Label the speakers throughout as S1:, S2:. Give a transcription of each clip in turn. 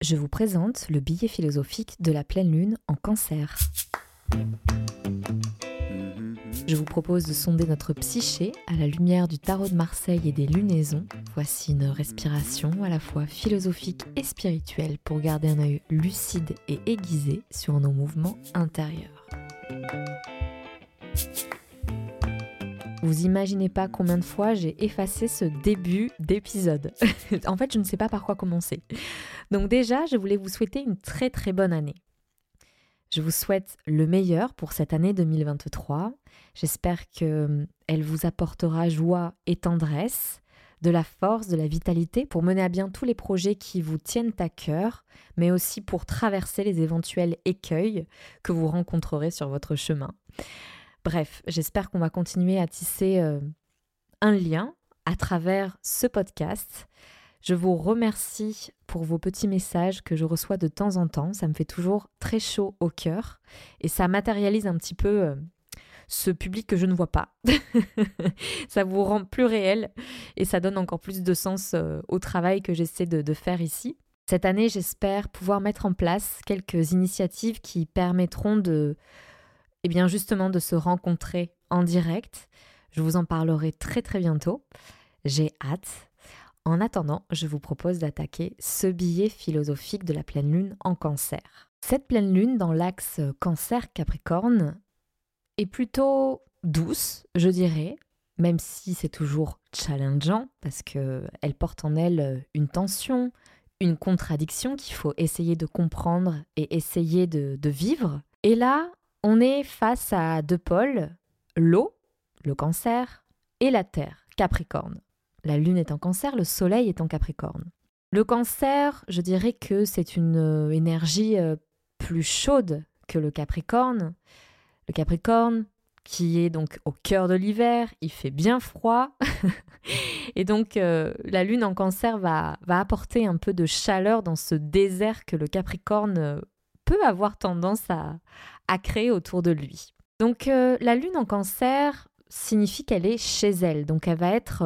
S1: je vous présente le billet philosophique de la pleine lune en cancer. Je vous propose de sonder notre psyché à la lumière du tarot de Marseille et des lunaisons. Voici une respiration à la fois philosophique et spirituelle pour garder un œil lucide et aiguisé sur nos mouvements intérieurs. Vous imaginez pas combien de fois j'ai effacé ce début d'épisode. en fait, je ne sais pas par quoi commencer. Donc déjà, je voulais vous souhaiter une très très bonne année. Je vous souhaite le meilleur pour cette année 2023. J'espère qu'elle vous apportera joie et tendresse, de la force, de la vitalité pour mener à bien tous les projets qui vous tiennent à cœur, mais aussi pour traverser les éventuels écueils que vous rencontrerez sur votre chemin. Bref, j'espère qu'on va continuer à tisser euh, un lien à travers ce podcast. Je vous remercie pour vos petits messages que je reçois de temps en temps. Ça me fait toujours très chaud au cœur et ça matérialise un petit peu euh, ce public que je ne vois pas. ça vous rend plus réel et ça donne encore plus de sens euh, au travail que j'essaie de faire ici. Cette année, j'espère pouvoir mettre en place quelques initiatives qui permettront de et bien justement de se rencontrer en direct. Je vous en parlerai très très bientôt. J'ai hâte. En attendant, je vous propose d'attaquer ce billet philosophique de la pleine lune en cancer. Cette pleine lune dans l'axe cancer-capricorne est plutôt douce, je dirais, même si c'est toujours challengeant parce qu'elle porte en elle une tension, une contradiction qu'il faut essayer de comprendre et essayer de, de vivre. Et là, on est face à deux pôles, l'eau, le cancer, et la terre, Capricorne. La lune est en cancer, le soleil est en Capricorne. Le cancer, je dirais que c'est une euh, énergie euh, plus chaude que le Capricorne. Le Capricorne, qui est donc au cœur de l'hiver, il fait bien froid. et donc euh, la lune en cancer va, apporter un peu de chaleur dans ce désert que le Capricorne peut avoir tendance à, créer autour de lui. Donc la lune en cancer signifie qu'elle est chez elle, donc elle va être,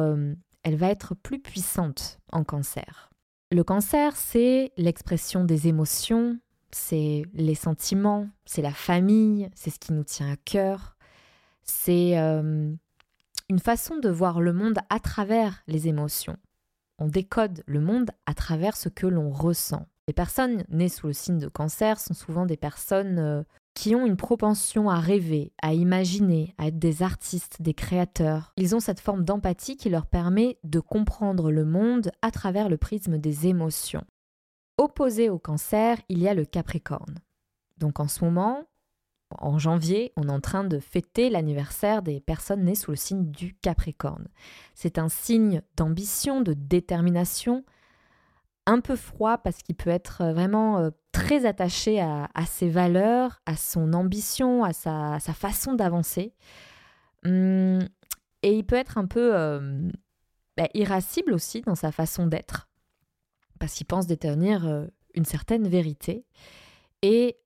S1: elle va être plus puissante en cancer. Le cancer, c'est l'expression des émotions, c'est les sentiments, c'est la famille, c'est ce qui nous tient à cœur, c'est euh, une façon de voir le monde à travers les émotions. On décode le monde à travers ce que l'on ressent. Les personnes nées sous le signe de cancer sont souvent des personnes euh, qui ont une propension à rêver, à imaginer, à être des artistes, des créateurs. Ils ont cette forme d'empathie qui leur permet de comprendre le monde à travers le prisme des émotions. Opposé au cancer, il y a le capricorne. Donc en ce moment, en janvier, on est en train de fêter l'anniversaire des personnes nées sous le signe du Capricorne. C'est un signe d'ambition, de détermination, un peu froid parce qu'il peut être vraiment euh, très attaché à, ses valeurs, à son ambition, à sa, façon d'avancer. Hum, et il peut être un peu euh, bah, irascible aussi dans sa façon d'être, parce qu'il pense détenir une certaine vérité et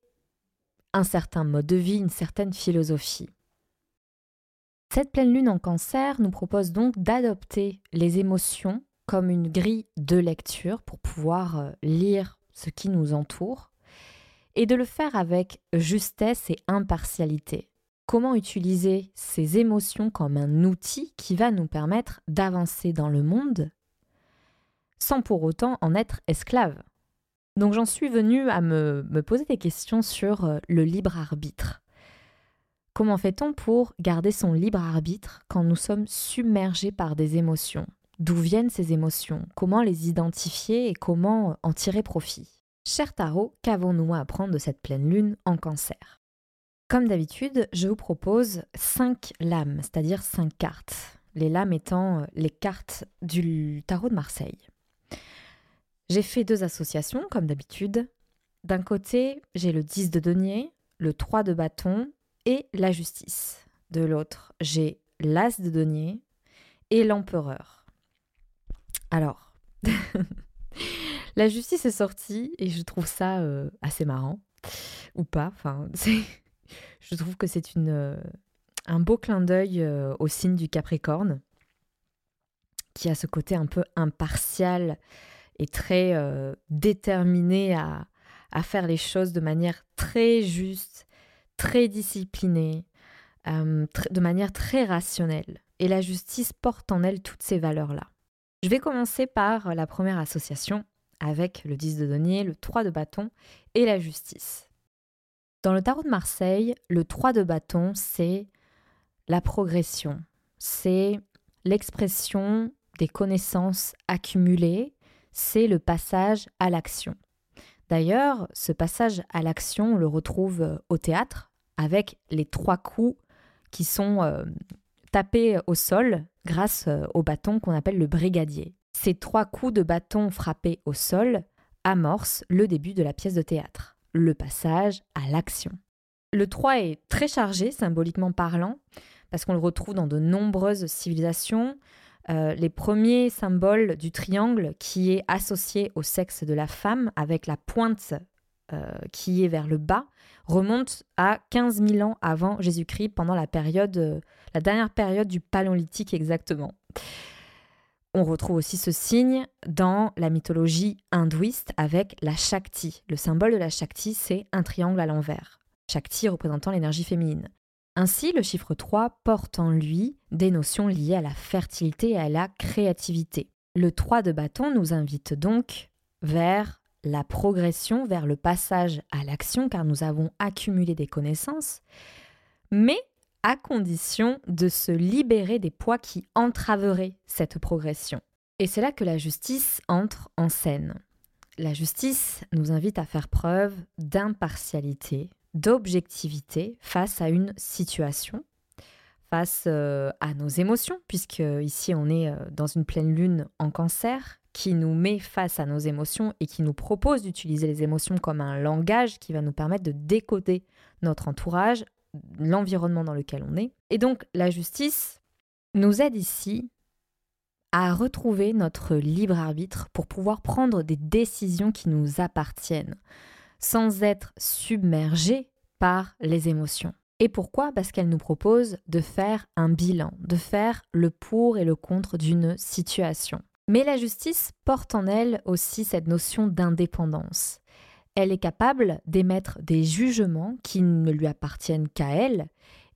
S1: un certain mode de vie, une certaine philosophie. Cette pleine lune en cancer nous propose donc d'adopter les émotions comme une grille de lecture pour pouvoir euh, lire ce qui nous entoure et de le faire avec justesse et impartialité. Comment utiliser ces émotions comme un outil qui va nous permettre d'avancer dans le monde sans pour autant en être esclave? Donc j'en suis venue à me, me, poser des questions sur euh, le libre arbitre. Comment fait-on pour garder son libre arbitre quand nous sommes submergés par des émotions? D'où viennent ces émotions? Comment les identifier et comment en tirer profit? Cher Tarot, qu'avons-nous à apprendre de cette pleine lune en cancer? Comme d'habitude, je vous propose 5 lames, c'est-à-dire 5 cartes. Les lames étant les cartes du tarot de Marseille. J'ai fait deux associations, comme d'habitude. D'un côté, j'ai le 10 de denier, le 3 de bâton et la justice. De l'autre, j'ai l'as de denier et l'empereur. Alors, la justice est sortie et je trouve ça euh, assez marrant. Ou pas. Je trouve que c'est euh, un beau clin d'œil euh, au signe du Capricorne, qui a ce côté un peu impartial est très déterminé à, faire les choses de manière très juste, très disciplinée, de manière très rationnelle. Et la justice porte en elle toutes ces valeurs-là. Je vais commencer par la première association avec le 10 de denier, le 3 de bâton et la justice. Dans le tarot de Marseille, le 3 de bâton, c'est la progression, c'est l'expression des connaissances accumulées, c'est le passage à l'action. D'ailleurs, ce passage à l'action, on le retrouve au théâtre avec les trois coups qui sont euh, tapés au sol grâce euh, au bâton qu'on appelle le brigadier. Ces trois coups de bâton frappés au sol amorcent le début de la pièce de théâtre, le passage à l'action. Le 3 est très chargé, symboliquement parlant, parce qu'on le retrouve dans de nombreuses civilisations. Euh, les premiers symboles du triangle qui est associé au sexe de la femme, avec la pointe qui est vers le bas, remontent à 15 000 ans avant Jésus-Christ, pendant la période, la dernière période du Paléolithique exactement. On retrouve aussi ce signe dans la mythologie hindouiste avec la Shakti. Le symbole de la Shakti, c'est un triangle à l'envers. Shakti représentant l'énergie féminine. Ainsi, le chiffre 3 porte en lui des notions liées à la fertilité et à la créativité. Le 3 de bâton nous invite donc vers la progression, vers le passage à l'action, car nous avons accumulé des connaissances, mais à condition de se libérer des poids qui entraveraient cette progression. Et c'est là que la justice entre en scène. La justice nous invite à faire preuve d'impartialité, d'objectivité face à une situation, face euh, à nos émotions, puisque ici on est euh, dans une pleine lune en cancer qui nous met face à nos émotions et qui nous propose d'utiliser les émotions comme un langage qui va nous permettre de décoder notre entourage, l'environnement dans lequel on est. Et donc la justice nous aide ici à retrouver notre libre arbitre pour pouvoir prendre des décisions qui nous appartiennent, sans être submergés par les émotions. Et pourquoi? Parce qu'elle nous propose de faire un bilan, de faire le pour et le contre d'une situation. Mais la justice porte en elle aussi cette notion d'indépendance elle est capable d'émettre des jugements qui ne lui appartiennent qu'à elle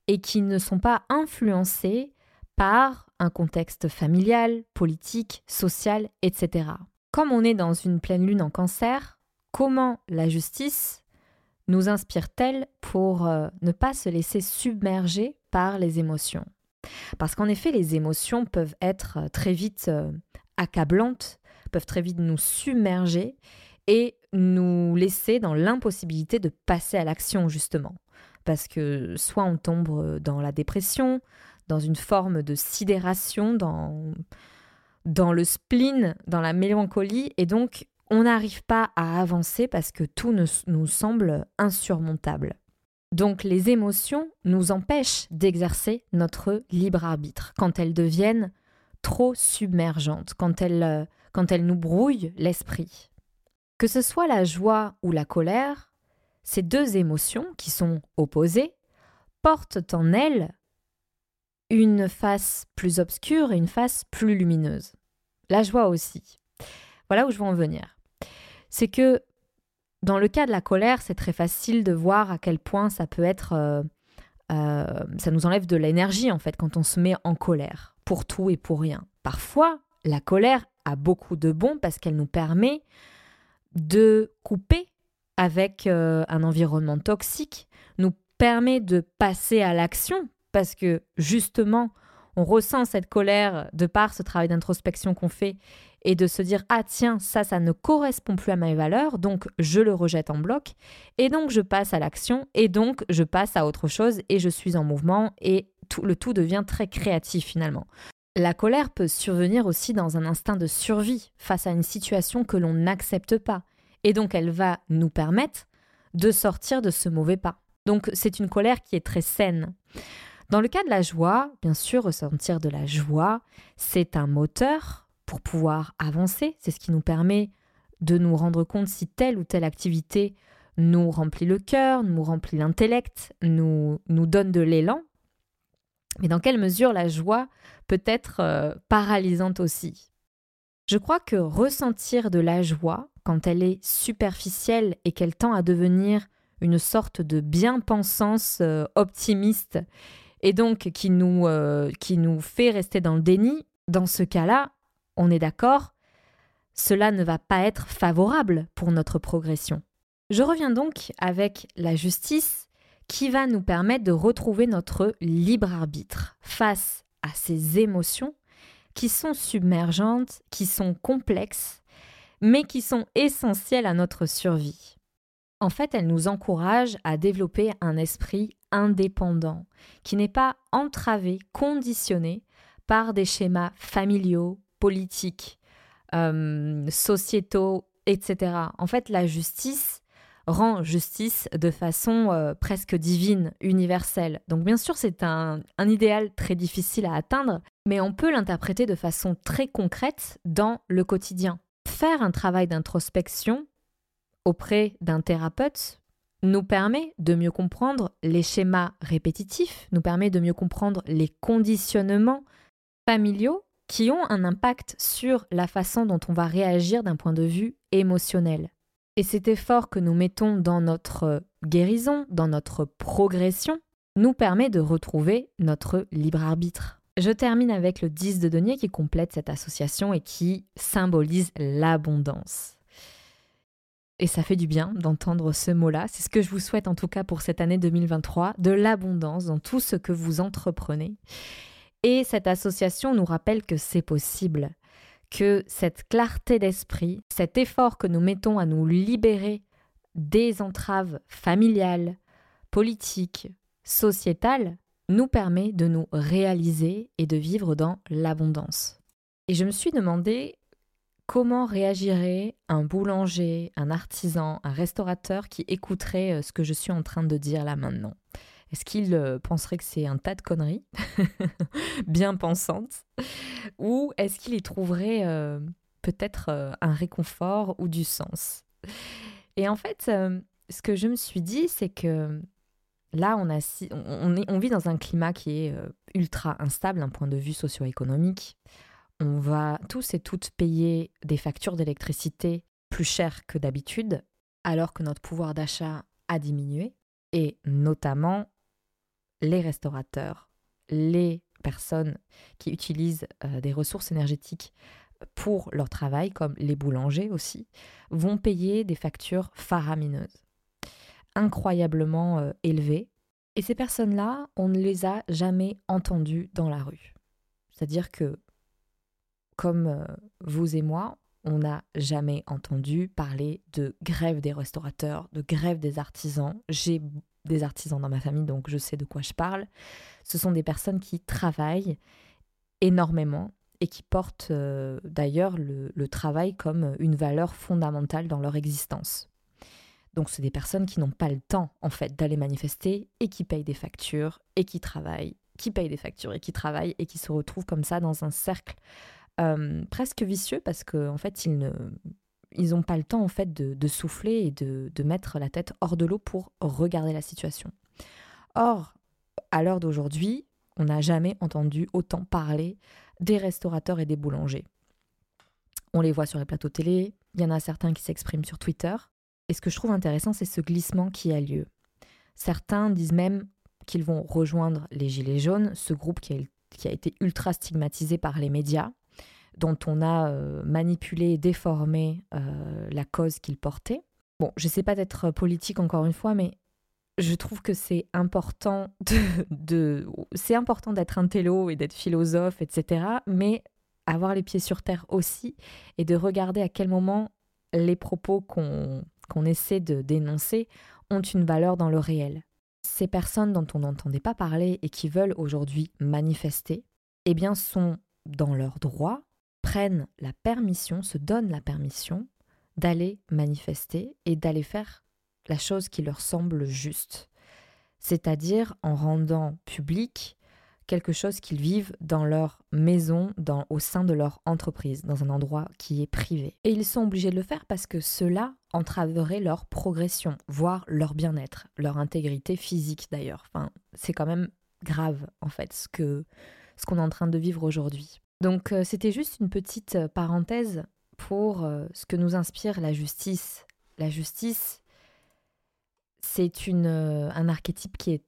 S1: et qui ne sont pas influencés par un contexte familial, politique, social, etc. Comme on est dans une pleine lune en cancer, comment la justice nous inspire-t-elle pour euh, ne pas se laisser submerger par les émotions? Parce qu'en effet, les émotions peuvent être euh, très vite euh, accablantes, peuvent très vite nous submerger et nous laisser dans l'impossibilité de passer à l'action justement. Parce que soit on tombe dans la dépression, dans une forme de sidération, dans, dans le spleen, dans la mélancolie, et donc on n'arrive pas à avancer parce que tout nous semble insurmontable. Donc les émotions nous empêchent d'exercer notre libre arbitre quand elles deviennent trop submergentes, quand elles, quand elles nous brouillent l'esprit. Que ce soit la joie ou la colère, ces deux émotions qui sont opposées portent en elles une face plus obscure et une face plus lumineuse. La joie aussi. Voilà où je veux en venir. C'est que dans le cas de la colère, c'est très facile de voir à quel point ça peut être... Euh, euh, ça nous enlève de l'énergie en fait quand on se met en colère pour tout et pour rien. Parfois, la colère a beaucoup de bon parce qu'elle nous permet de couper avec euh, un environnement toxique, nous permet de passer à l'action parce que justement, on ressent cette colère de par ce travail d'introspection qu'on fait et de se dire ah tiens ça ça ne correspond plus à mes valeurs donc je le rejette en bloc et donc je passe à l'action et donc je passe à autre chose et je suis en mouvement et le tout devient très créatif finalement. La colère peut survenir aussi dans un instinct de survie face à une situation que l'on n'accepte pas. Et donc elle va nous permettre de sortir de ce mauvais pas. Donc c'est une colère qui est très saine. Dans le cas de la joie, bien sûr, ressentir de la joie, c'est un moteur pour pouvoir avancer. C'est ce qui nous permet de nous rendre compte si telle ou telle activité nous remplit le cœur, nous remplit l'intellect, nous, nous donne de l'élan mais dans quelle mesure la joie peut être euh, paralysante aussi? Je crois que ressentir de la joie, quand elle est superficielle et qu'elle tend à devenir une sorte de bien-pensance euh, optimiste et donc qui nous, euh, qui nous fait rester dans le déni, dans ce cas-là, on est d'accord, cela ne va pas être favorable pour notre progression. Je reviens donc avec la justice qui va nous permettre de retrouver notre libre arbitre face à ces émotions qui sont submergentes, qui sont complexes, mais qui sont essentielles à notre survie. En fait, elle nous encourage à développer un esprit indépendant, qui n'est pas entravé, conditionné par des schémas familiaux, politiques, euh, sociétaux, etc. En fait, la justice rend justice de façon euh, presque divine, universelle. Donc bien sûr, c'est un, un idéal très difficile à atteindre, mais on peut l'interpréter de façon très concrète dans le quotidien. Faire un travail d'introspection auprès d'un thérapeute nous permet de mieux comprendre les schémas répétitifs, nous permet de mieux comprendre les conditionnements familiaux qui ont un impact sur la façon dont on va réagir d'un point de vue émotionnel. Et cet effort que nous mettons dans notre guérison, dans notre progression, nous permet de retrouver notre libre arbitre. Je termine avec le 10 de denier qui complète cette association et qui symbolise l'abondance. Et ça fait du bien d'entendre ce mot-là. C'est ce que je vous souhaite en tout cas pour cette année 2023, de l'abondance dans tout ce que vous entreprenez. Et cette association nous rappelle que c'est possible, que cette clarté d'esprit, cet effort que nous mettons à nous libérer des entraves familiales, politiques, sociétales, nous permet de nous réaliser et de vivre dans l'abondance. Et je me suis demandé comment réagirait un boulanger, un artisan, un restaurateur qui écouterait euh, ce que je suis en train de dire là maintenant? Est-ce qu'il euh, penserait que c'est un tas de conneries, bien pensantes, ou est-ce qu'il y trouverait euh, peut-être un réconfort ou du sens? Et en fait, ce que je me suis dit, c'est que là, on, vit dans un climat qui est ultra instable d'un point de vue socio-économique. On va tous et toutes payer des factures d'électricité plus chères que d'habitude, alors que notre pouvoir d'achat a diminué, et notamment les restaurateurs, les personnes qui utilisent euh, des ressources énergétiques pour leur travail, comme les boulangers aussi, vont payer des factures faramineuses, incroyablement euh, élevées. Et ces personnes-là, on ne les a jamais entendues dans la rue. C'est-à-dire que, comme euh, vous et moi, on n'a jamais entendu parler de grève des restaurateurs, de grève des artisans. J'ai des artisans dans ma famille, donc je sais de quoi je parle. Ce sont des personnes qui travaillent énormément et qui portent euh, d'ailleurs le, travail comme une valeur fondamentale dans leur existence. Donc c'est des personnes qui n'ont pas le temps en fait d'aller manifester et qui payent des factures et qui travaillent, qui payent des factures et qui travaillent et qui se retrouvent comme ça dans un cercle euh, presque vicieux parce qu'en en fait ils ne ils n'ont pas le temps en fait de, souffler et de, de, mettre la tête hors de l'eau pour regarder la situation. Or, à l'heure d'aujourd'hui, on n'a jamais entendu autant parler des restaurateurs et des boulangers. On les voit sur les plateaux télé, il y en a certains qui s'expriment sur Twitter. Et ce que je trouve intéressant, c'est ce glissement qui a lieu. Certains disent même qu'ils vont rejoindre les Gilets jaunes, ce groupe qui a, qui a été ultra stigmatisé par les médias, dont on a euh, manipulé et déformé euh, la cause qu'il portait. Bon, je ne sais pas d'être politique encore une fois, mais je trouve que c'est important de, c'est important d'être un télo et d'être philosophe, etc. Mais avoir les pieds sur terre aussi et de regarder à quel moment les propos qu'on qu'on essaie de dénoncer ont une valeur dans le réel. Ces personnes dont on n'entendait pas parler et qui veulent aujourd'hui manifester, eh bien sont dans leur droit prennent la permission, se donnent la permission d'aller manifester et d'aller faire la chose qui leur semble juste, c'est-à-dire en rendant public quelque chose qu'ils vivent dans leur maison, dans, au sein de leur entreprise, dans un endroit qui est privé. Et ils sont obligés de le faire parce que cela entraverait leur progression, voire leur bien-être, leur intégrité physique d'ailleurs. Enfin, c'est quand même grave en fait ce que ce qu'on est en train de vivre aujourd'hui. Donc euh, c'était juste une petite euh, parenthèse pour euh, ce que nous inspire la justice. La justice, c'est une, un archétype qui est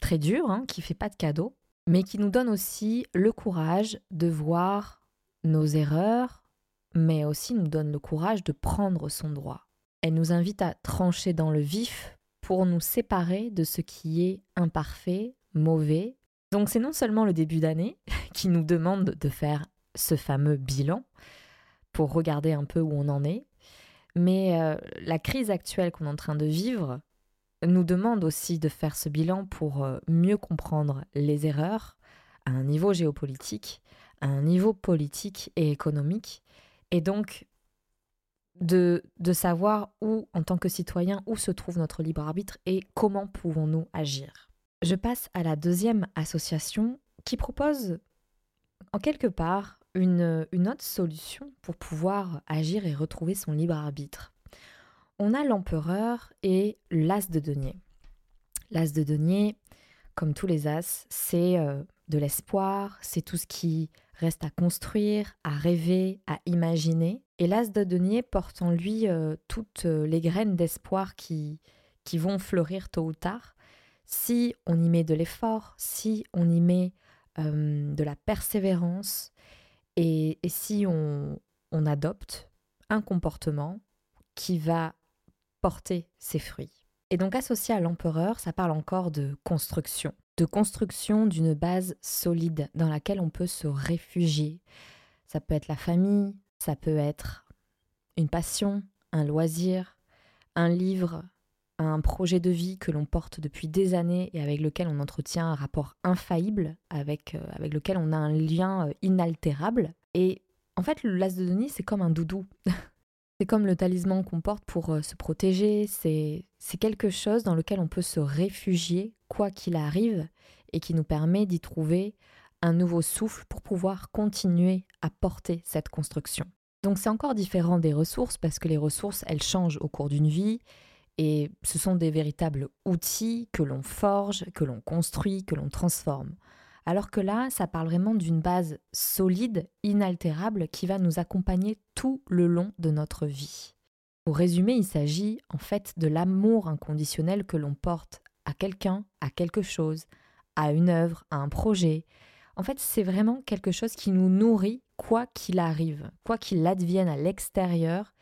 S1: très dur, hein, qui fait pas de cadeaux, mais qui nous donne aussi le courage de voir nos erreurs, mais aussi nous donne le courage de prendre son droit. Elle nous invite à trancher dans le vif pour nous séparer de ce qui est imparfait, mauvais. Donc c'est non seulement le début d'année qui nous demande de faire ce fameux bilan pour regarder un peu où on en est, mais euh, la crise actuelle qu'on est en train de vivre nous demande aussi de faire ce bilan pour euh, mieux comprendre les erreurs à un niveau géopolitique, à un niveau politique et économique, et donc de, de savoir où, en tant que citoyen, où se trouve notre libre arbitre et comment pouvons-nous agir. Je passe à la deuxième association qui propose en quelque part une, autre solution pour pouvoir agir et retrouver son libre arbitre. On a l'empereur et l'as de denier. L'as de denier, comme tous les as, c'est euh, de l'espoir, c'est tout ce qui reste à construire, à rêver, à imaginer. Et l'as de denier porte en lui euh, toutes euh, les graines d'espoir qui vont fleurir tôt ou tard. Si on y met de l'effort, si on y met euh, de la persévérance, et, si on adopte un comportement qui va porter ses fruits. Et donc associé à l'empereur, ça parle encore de construction de construction d'une base solide dans laquelle on peut se réfugier. Ça peut être la famille, ça peut être une passion, un loisir, un livre, un projet de vie que l'on porte depuis des années et avec lequel on entretient un rapport infaillible, avec, euh, avec lequel on a un lien euh, inaltérable. Et en fait, le las de Denis, c'est comme un doudou. c'est comme le talisman qu'on porte pour euh, se protéger, c'est quelque chose dans lequel on peut se réfugier quoi qu'il arrive et qui nous permet d'y trouver un nouveau souffle pour pouvoir continuer à porter cette construction. Donc c'est encore différent des ressources parce que les ressources, elles changent au cours d'une vie et ce sont des véritables outils que l'on forge, que l'on construit, que l'on transforme. Alors que là, ça parle vraiment d'une base solide, inaltérable, qui va nous accompagner tout le long de notre vie. Pour résumer, il s'agit en fait de l'amour inconditionnel que l'on porte à quelqu'un, à quelque chose, à une œuvre, à un projet. En fait, c'est vraiment quelque chose qui nous nourrit quoi qu'il arrive, quoi qu'il advienne à l'extérieur,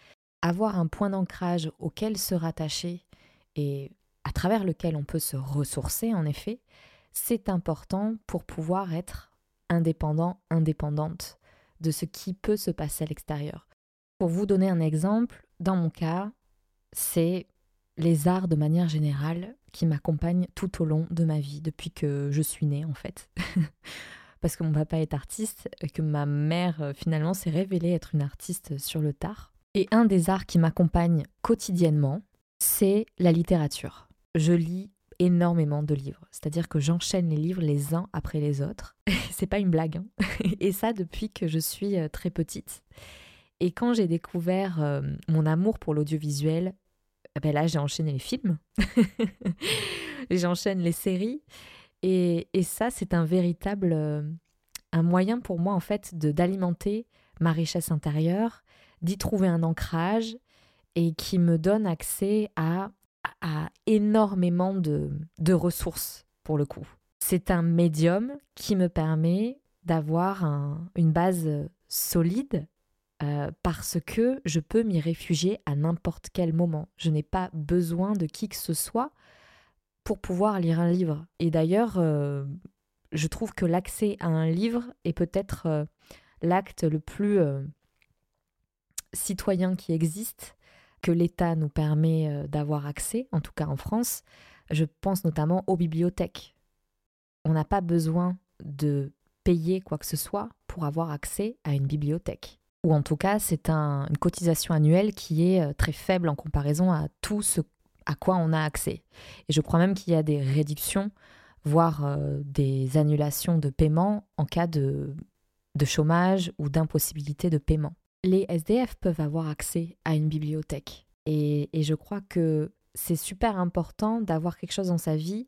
S1: avoir un point d'ancrage auquel se rattacher et à travers lequel on peut se ressourcer en effet, c'est important pour pouvoir être indépendant, indépendante de ce qui peut se passer à l'extérieur. Pour vous donner un exemple, dans mon cas, c'est les arts de manière générale qui m'accompagnent tout au long de ma vie, depuis que je suis née en fait. Parce que mon papa est artiste et que ma mère euh, finalement s'est révélée être une artiste sur le tard. Et un des arts qui m'accompagne quotidiennement, c'est la littérature. Je lis énormément de livres, c'est-à-dire que j'enchaîne les livres les uns après les autres. c'est pas une blague. Hein. et ça depuis que je suis euh, très petite. Et quand j'ai découvert euh, mon amour pour l'audiovisuel, eh ben là, j'ai enchaîné les films, j'enchaîne les séries. Et, ça, c'est un véritable euh, un moyen pour moi, en fait, de d'alimenter ma richesse intérieure, d'y trouver un ancrage et qui me donne accès à, énormément de, ressources, pour le coup. C'est un médium qui me permet d'avoir un, une base solide euh, parce que je peux m'y réfugier à n'importe quel moment. Je n'ai pas besoin de qui que ce soit pour pouvoir lire un livre. Et d'ailleurs, euh, je trouve que l'accès à un livre est peut-être euh, l'acte le plus citoyen qui existe, que l'État nous permet d'avoir accès, en tout cas en France. Je pense notamment aux bibliothèques. On n'a pas besoin de payer quoi que ce soit pour avoir accès à une bibliothèque ou en tout cas c'est une cotisation annuelle qui est euh, très faible en comparaison à tout ce à quoi on a accès. Et je crois même qu'il y a des réductions, voire euh, des annulations de paiement en cas de chômage ou d'impossibilité de paiement. Les SDF peuvent avoir accès à une bibliothèque. Et, je crois que c'est super important d'avoir quelque chose dans sa vie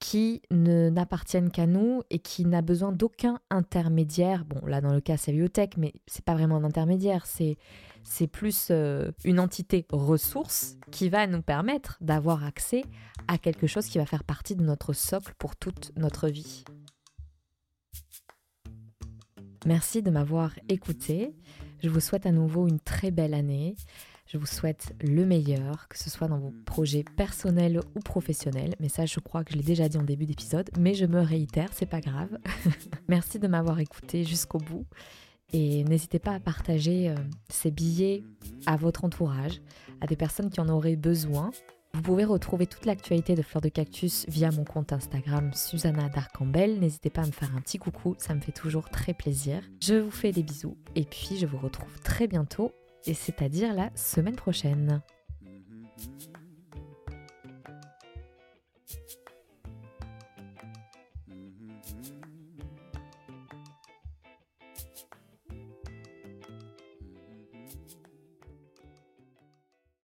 S1: qui n'appartiennent qu'à nous et qui n'a besoin d'aucun intermédiaire. Bon, là dans le cas c'est biotech, mais c'est pas vraiment un intermédiaire, c'est c'est plus euh, une entité ressource qui va nous permettre d'avoir accès à quelque chose qui va faire partie de notre socle pour toute notre vie. Merci de m'avoir écouté. Je vous souhaite à nouveau une très belle année. Je vous souhaite le meilleur, que ce soit dans vos projets personnels ou professionnels. Mais ça, je crois que je l'ai déjà dit en début d'épisode, mais je me réitère, c'est pas grave. Merci de m'avoir écouté jusqu'au bout. Et n'hésitez pas à partager euh, ces billets à votre entourage, à des personnes qui en auraient besoin. Vous pouvez retrouver toute l'actualité de Fleur de Cactus via mon compte Instagram Susanna Darcambel. N'hésitez pas à me faire un petit coucou, ça me fait toujours très plaisir. Je vous fais des bisous et puis je vous retrouve très bientôt et c'est-à-dire la semaine prochaine. Mm-hmm.